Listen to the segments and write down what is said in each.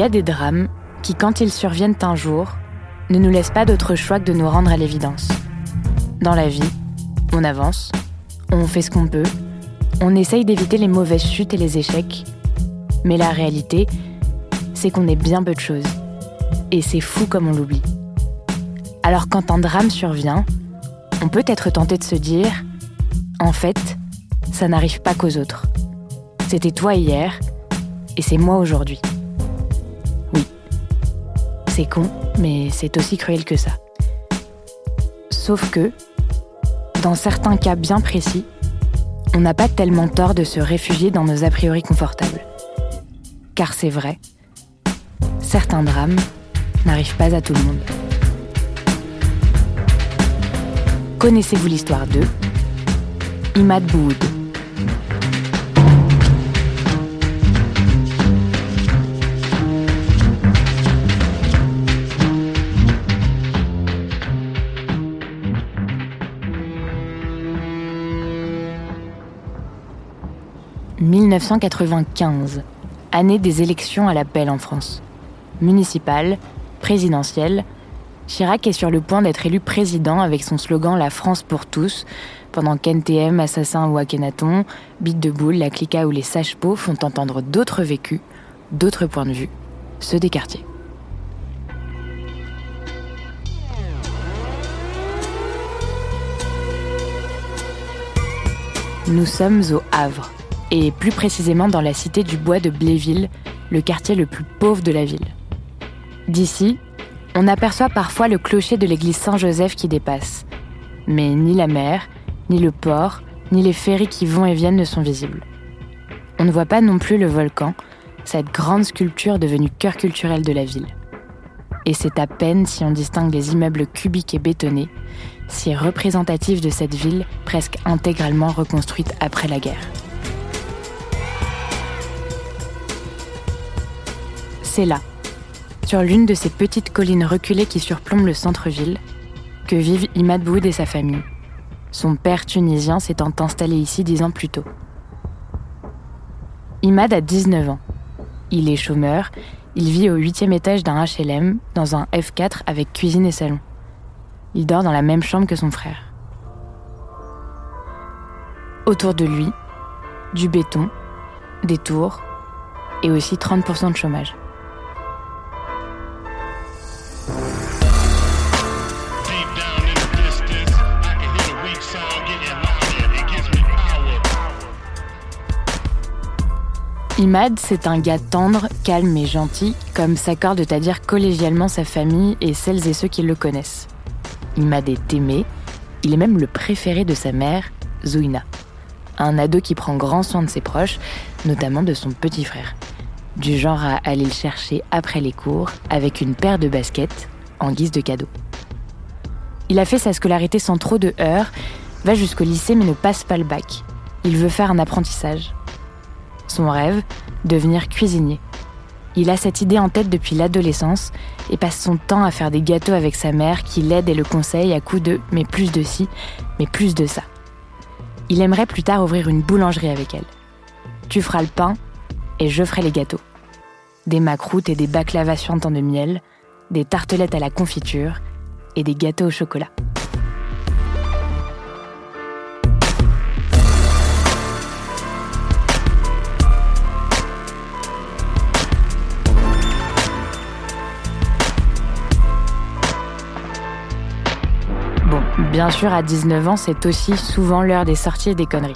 Y a des drames qui, quand ils surviennent un jour, ne nous laissent pas d'autre choix que de nous rendre à l'évidence. Dans la vie, on avance, on fait ce qu'on peut, on essaye d'éviter les mauvaises chutes et les échecs, mais la réalité, c'est qu'on est bien peu de choses. Et c'est fou comme on l'oublie. Alors quand un drame survient, on peut être tenté de se dire, en fait, ça n'arrive pas qu'aux autres. C'était toi hier, et c'est moi aujourd'hui. C'est con, mais c'est aussi cruel que ça. Sauf que, dans certains cas bien précis, on n'a pas tellement tort de se réfugier dans nos a priori confortables. Car c'est vrai, certains drames n'arrivent pas à tout le monde. Connaissez-vous l'histoire d'eux Imad Bouhoud. 1995, année des élections à l'appel en France. Municipale, présidentielle, Chirac est sur le point d'être élu président avec son slogan La France pour tous, pendant qu'NTM, Assassin ou Akhenaton, Bite de Boule, La Clica ou les Sages-Peaux font entendre d'autres vécus, d'autres points de vue, ceux des quartiers. Nous sommes au Havre, et plus précisément dans la cité du Bois de Bléville, le quartier le plus pauvre de la ville. D'ici, on aperçoit parfois le clocher de l'église Saint-Joseph qui dépasse. Mais ni la mer, ni le port, ni les ferries qui vont et viennent ne sont visibles. On ne voit pas non plus le volcan, cette grande sculpture devenue cœur culturel de la ville. Et c'est à peine si on distingue les immeubles cubiques et bétonnés, si représentatifs de cette ville presque intégralement reconstruite après la guerre. C'est là, sur l'une de ces petites collines reculées qui surplombent le centre-ville, que vivent Imad Boud et sa famille. Son père tunisien s'étant installé ici dix ans plus tôt. Imad a 19 ans. Il est chômeur, il vit au huitième étage d'un HLM, dans un F4 avec cuisine et salon. Il dort dans la même chambre que son frère. Autour de lui, du béton, des tours et aussi 30% de chômage. Imad, c'est un gars tendre, calme et gentil, comme s'accorde à dire collégialement sa famille et celles et ceux qui le connaissent. Imad est aimé, il est même le préféré de sa mère, Zouina. Un ado qui prend grand soin de ses proches, notamment de son petit frère. Du genre à aller le chercher après les cours avec une paire de baskets en guise de cadeau. Il a fait sa scolarité sans trop de heurts, va jusqu'au lycée mais ne passe pas le bac. Il veut faire un apprentissage. Son rêve, devenir cuisinier. Il a cette idée en tête depuis l'adolescence et passe son temps à faire des gâteaux avec sa mère qui l'aide et le conseille à coups de mais plus de ci, mais plus de ça. Il aimerait plus tard ouvrir une boulangerie avec elle. Tu feras le pain et je ferai les gâteaux. Des macroutes et des baklava suintants de miel, des tartelettes à la confiture et des gâteaux au chocolat. Bien sûr, à 19 ans, c'est aussi souvent l'heure des sorties et des conneries.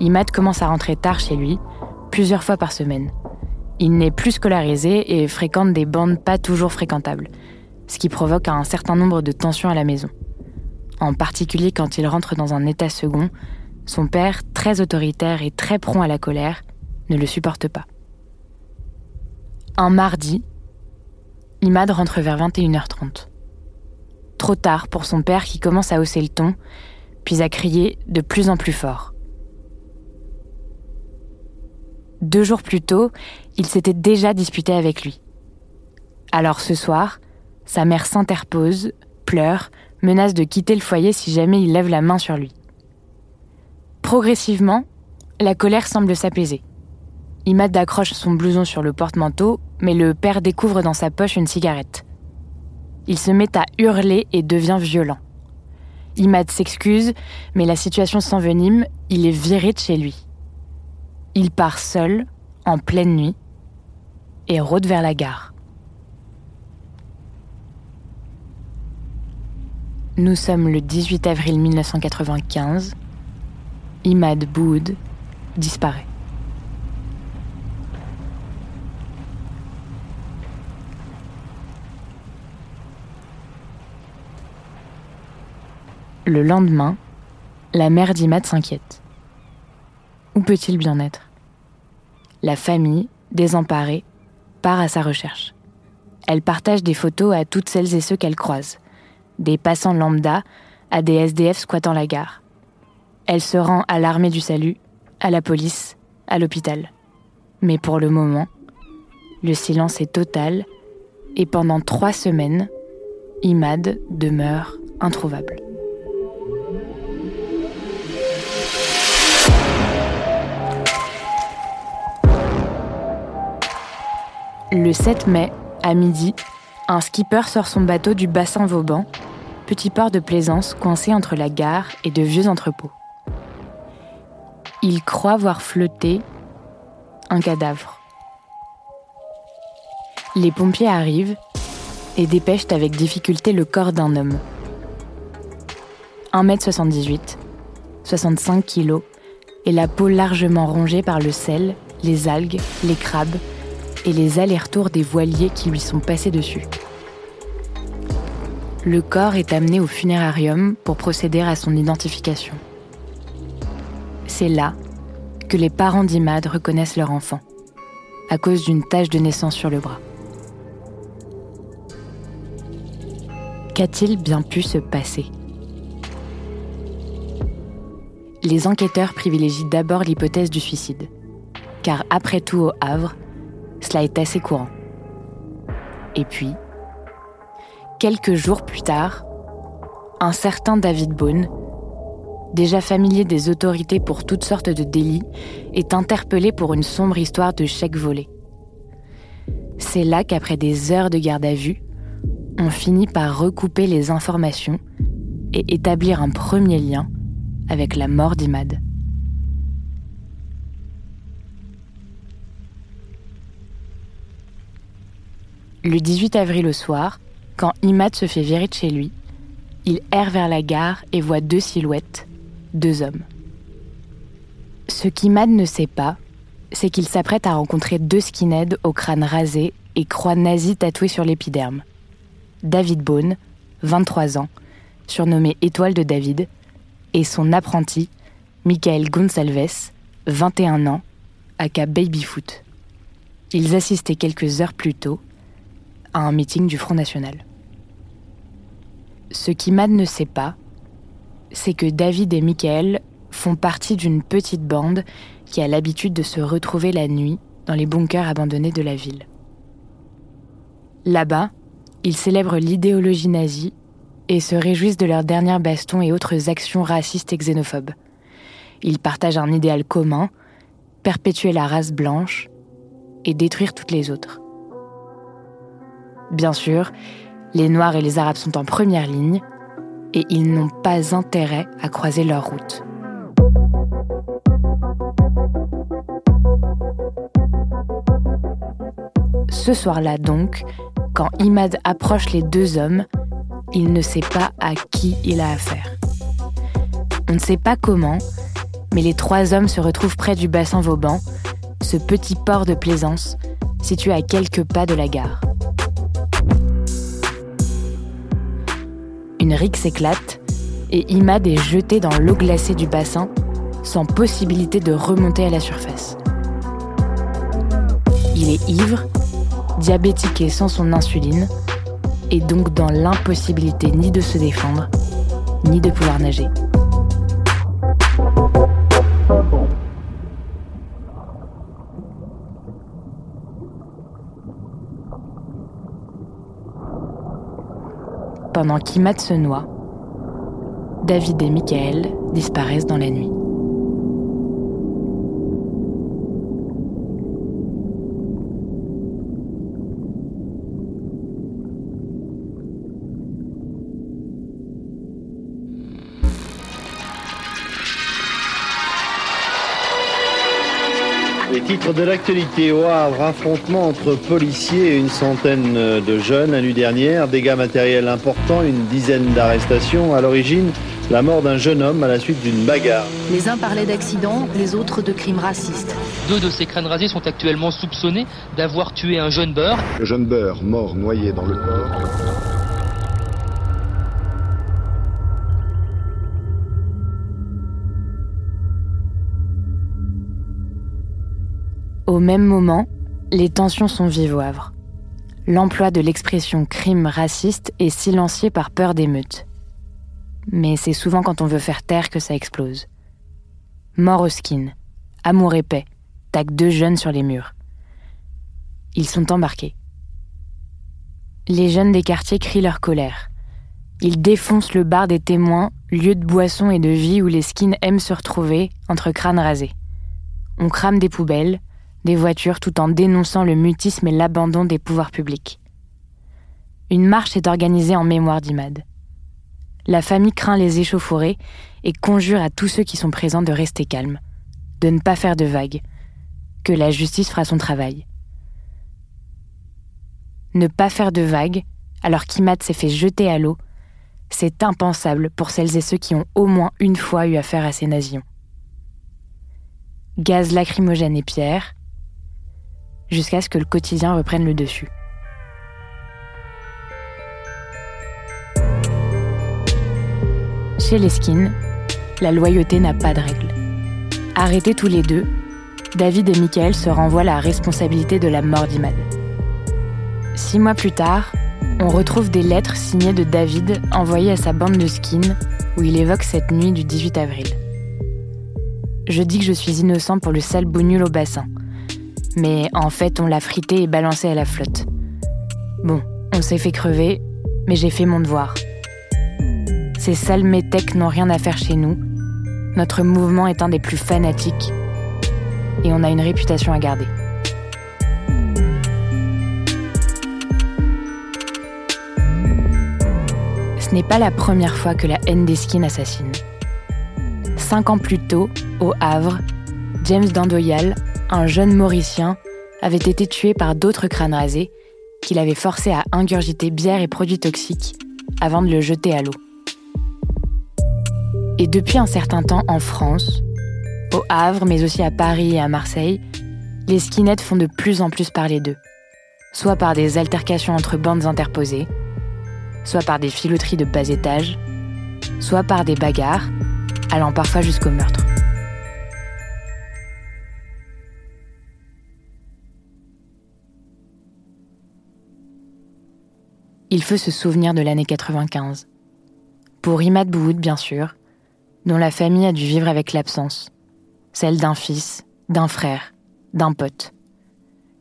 Imad commence à rentrer tard chez lui, plusieurs fois par semaine. Il n'est plus scolarisé et fréquente des bandes pas toujours fréquentables, ce qui provoque un certain nombre de tensions à la maison. En particulier quand il rentre dans un état second, son père, très autoritaire et très prompt à la colère, ne le supporte pas. Un mardi, Imad rentre vers 21h30 trop tard pour son père qui commence à hausser le ton, puis à crier de plus en plus fort. Deux jours plus tôt, il s'était déjà disputé avec lui. Alors ce soir, sa mère s'interpose, pleure, menace de quitter le foyer si jamais il lève la main sur lui. Progressivement, la colère semble s'apaiser. Imad accroche son blouson sur le porte-manteau, mais le père découvre dans sa poche une cigarette. Il se met à hurler et devient violent. Imad s'excuse, mais la situation s'envenime, il est viré de chez lui. Il part seul, en pleine nuit, et rôde vers la gare. Nous sommes le 18 avril 1995. Imad Boud disparaît. Le lendemain, la mère d'Imad s'inquiète. Où peut-il bien être? La famille, désemparée, part à sa recherche. Elle partage des photos à toutes celles et ceux qu'elle croise, des passants lambda à des SDF squattant la gare. Elle se rend à l'armée du salut, à la police, à l'hôpital. Mais pour le moment, le silence est total et pendant trois semaines, Imad demeure introuvable. Le 7 mai, à midi, un skipper sort son bateau du bassin Vauban, petit port de plaisance coincé entre la gare et de vieux entrepôts. Il croit voir flotter un cadavre. Les pompiers arrivent et dépêchent avec difficulté le corps d'un homme. 1m78, 65 kg, et la peau largement rongée par le sel, les algues, les crabes et les allers-retours des voiliers qui lui sont passés dessus. Le corps est amené au funérarium pour procéder à son identification. C'est là que les parents d'Imad reconnaissent leur enfant, à cause d'une tache de naissance sur le bras. Qu'a-t-il bien pu se passer? Les enquêteurs privilégient d'abord l'hypothèse du suicide, car après tout au Havre, cela est assez courant. Et puis, quelques jours plus tard, un certain David Bone, déjà familier des autorités pour toutes sortes de délits, est interpellé pour une sombre histoire de chèque volé. C'est là qu'après des heures de garde à vue, on finit par recouper les informations et établir un premier lien avec la mort d'Imad. Le 18 avril au soir, quand Imad se fait virer de chez lui, il erre vers la gare et voit deux silhouettes, deux hommes. Ce qu'Imad ne sait pas, c'est qu'il s'apprête à rencontrer deux skinheads au crâne rasé et croix nazie tatouée sur l'épiderme. David Bone, 23 ans, surnommé Étoile de David, et son apprenti, Michael Gonsalves, 21 ans, aka Babyfoot. Ils assistaient quelques heures plus tôt à un meeting du Front National. Ce qu'Imad ne sait pas, c'est que David et Michael font partie d'une petite bande qui a l'habitude de se retrouver la nuit dans les bunkers abandonnés de la ville. Là-bas, ils célèbrent l'idéologie nazie et se réjouissent de leurs dernières bastons et autres actions racistes et xénophobes. Ils partagent un idéal commun, perpétuer la race blanche et détruire toutes les autres. Bien sûr, les Noirs et les Arabes sont en première ligne et ils n'ont pas intérêt à croiser leur route. Ce soir-là donc, quand Imad approche les deux hommes, il ne sait pas à qui il a affaire. On ne sait pas comment, mais les trois hommes se retrouvent près du bassin Vauban, ce petit port de plaisance situé à quelques pas de la gare. Une rixe éclate et Imad est jeté dans l'eau glacée du bassin sans possibilité de remonter à la surface. Il est ivre, diabétique sans son insuline, et donc dans l'impossibilité ni de se défendre, ni de pouvoir nager. Pendant qu'Imad se noie, David et Michael disparaissent dans la nuit. Les titres de l'actualité au Havre, affrontement entre policiers et une centaine de jeunes la nuit dernière, dégâts matériels importants, une dizaine d'arrestations. À l'origine, la mort d'un jeune homme à la suite d'une bagarre. Les uns parlaient d'accident, les autres de crimes racistes. Deux de ces crânes rasés sont actuellement soupçonnés d'avoir tué un jeune beurre. Le jeune beurre mort noyé dans le corps. Au même moment, les tensions sont Havre. L'emploi de l'expression crime raciste est silencié par peur d'émeute. Mais c'est souvent quand on veut faire taire que ça explose. Mort au skin, amour et paix, tac deux jeunes sur les murs. Ils sont embarqués. Les jeunes des quartiers crient leur colère. Ils défoncent le bar des témoins, lieu de boisson et de vie où les skins aiment se retrouver entre crânes rasés. On crame des poubelles, des voitures tout en dénonçant le mutisme et l'abandon des pouvoirs publics. Une marche est organisée en mémoire d'Imad. La famille craint les échauffourées et conjure à tous ceux qui sont présents de rester calmes, de ne pas faire de vagues, que la justice fera son travail. Ne pas faire de vagues alors qu'Imad s'est fait jeter à l'eau, c'est impensable pour celles et ceux qui ont au moins une fois eu affaire à ces nazions. Gaz lacrymogène et pierre, jusqu'à ce que le quotidien reprenne le dessus. Chez les skins, la loyauté n'a pas de règles. Arrêtés tous les deux, David et Michael se renvoient la responsabilité de la mort d'Imad. Six mois plus tard, on retrouve des lettres signées de David envoyées à sa bande de skins où il évoque cette nuit du 18 avril. Je dis que je suis innocent pour le sale bougnoul au bassin. Mais en fait, on l'a frité et balancé à la flotte. Bon, on s'est fait crever, mais j'ai fait mon devoir. Ces sales métèques n'ont rien à faire chez nous. Notre mouvement est un des plus fanatiques. Et on a une réputation à garder. Ce n'est pas la première fois que la haine des skins assassine. Cinq ans plus tôt, au Havre, James Dandoyal, un jeune Mauricien, avait été tué par d'autres crânes rasés qu'il avait forcé à ingurgiter bière et produits toxiques avant de le jeter à l'eau. Et depuis un certain temps en France, au Havre, mais aussi à Paris et à Marseille, les skinheads font de plus en plus parler d'eux, soit par des altercations entre bandes interposées, soit par des filouteries de bas étage, soit par des bagarres, allant parfois jusqu'au meurtre. Il faut se souvenir de l'année 95. Pour Imad Bouhoud, bien sûr, dont la famille a dû vivre avec l'absence, celle d'un fils d'un frère, d'un pote.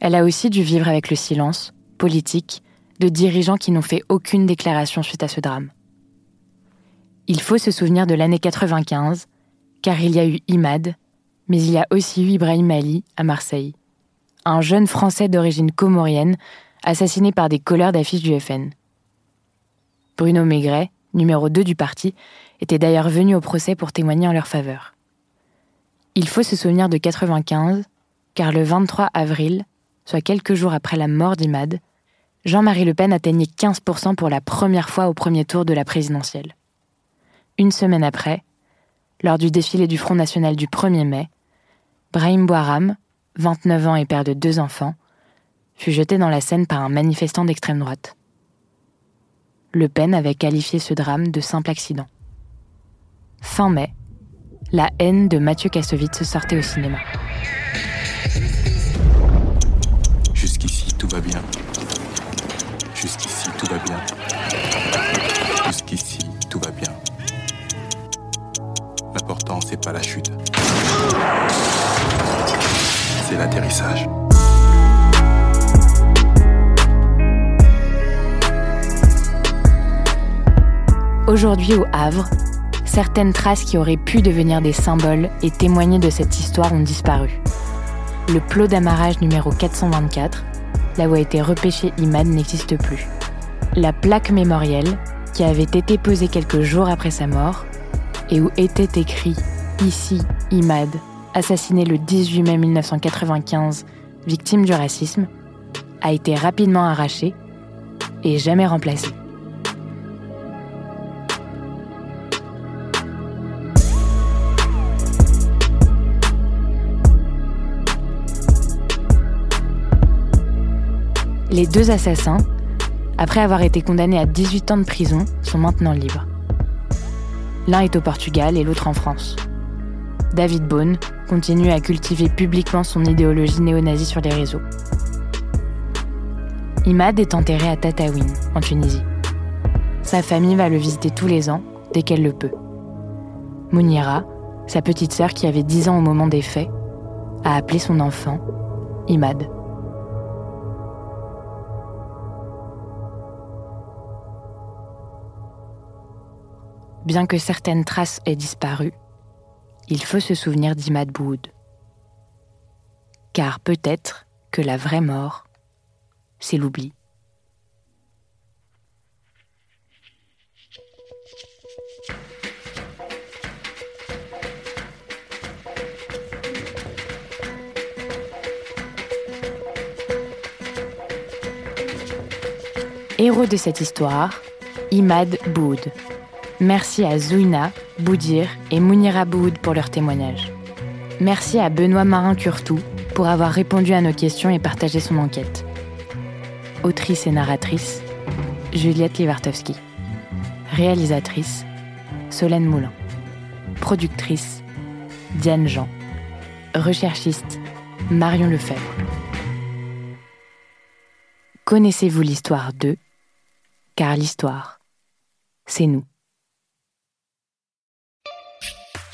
Elle a aussi dû vivre avec le silence, politique, de dirigeants qui n'ont fait aucune déclaration suite à ce drame. Il faut se souvenir de l'année 95, car il y a eu Imad, mais il y a aussi eu Ibrahim Ali à Marseille, un jeune Français d'origine comorienne assassiné par des colleurs d'affiches du FN. Bruno Maigret, numéro 2 du parti, était d'ailleurs venu au procès pour témoigner en leur faveur. Il faut se souvenir de 95, car le 23 avril, soit quelques jours après la mort d'Imad, Jean-Marie Le Pen atteignait 15% pour la première fois au premier tour de la présidentielle. Une semaine après, lors du défilé du Front National du 1er mai, Brahim Bouaram, 29 ans et père de deux enfants, fut jeté dans la Seine par un manifestant d'extrême droite. Le Pen avait qualifié ce drame de simple accident. Fin mai, la haine de Mathieu Kassovitz sortait au cinéma. Aujourd'hui au Havre, certaines traces qui auraient pu devenir des symboles et témoigner de cette histoire ont disparu. Le plot d'amarrage numéro 424, là où a été repêché Imad, n'existe plus. La plaque mémorielle, qui avait été posée quelques jours après sa mort, et où était écrit Ici, Imad, assassiné le 18 mai 1995, victime du racisme, a été rapidement arrachée et jamais remplacée. Les deux assassins, après avoir été condamnés à 18 ans de prison, sont maintenant libres. L'un est au Portugal et l'autre en France. David Bone continue à cultiver publiquement son idéologie néo-nazie sur les réseaux. Imad est enterré à Tataouine, en Tunisie. Sa famille va le visiter tous les ans, dès qu'elle le peut. Mounira, sa petite sœur qui avait 10 ans au moment des faits, a appelé son enfant Imad. Bien que certaines traces aient disparu, il faut se souvenir d'Imad Boud. Car peut-être que la vraie mort, c'est l'oubli. Héros de cette histoire, Imad Boud. Merci à Zouina, Boudir et Mounira Boud pour leur témoignage. Merci à Benoît Marin-Curtou pour avoir répondu à nos questions et partagé son enquête. Autrice et narratrice, Juliette Livartowski. Réalisatrice, Solène Moulin. Productrice, Diane Jean. Recherchiste, Marion Lefebvre. Connaissez-vous l'histoire d'eux? Car l'histoire, c'est nous.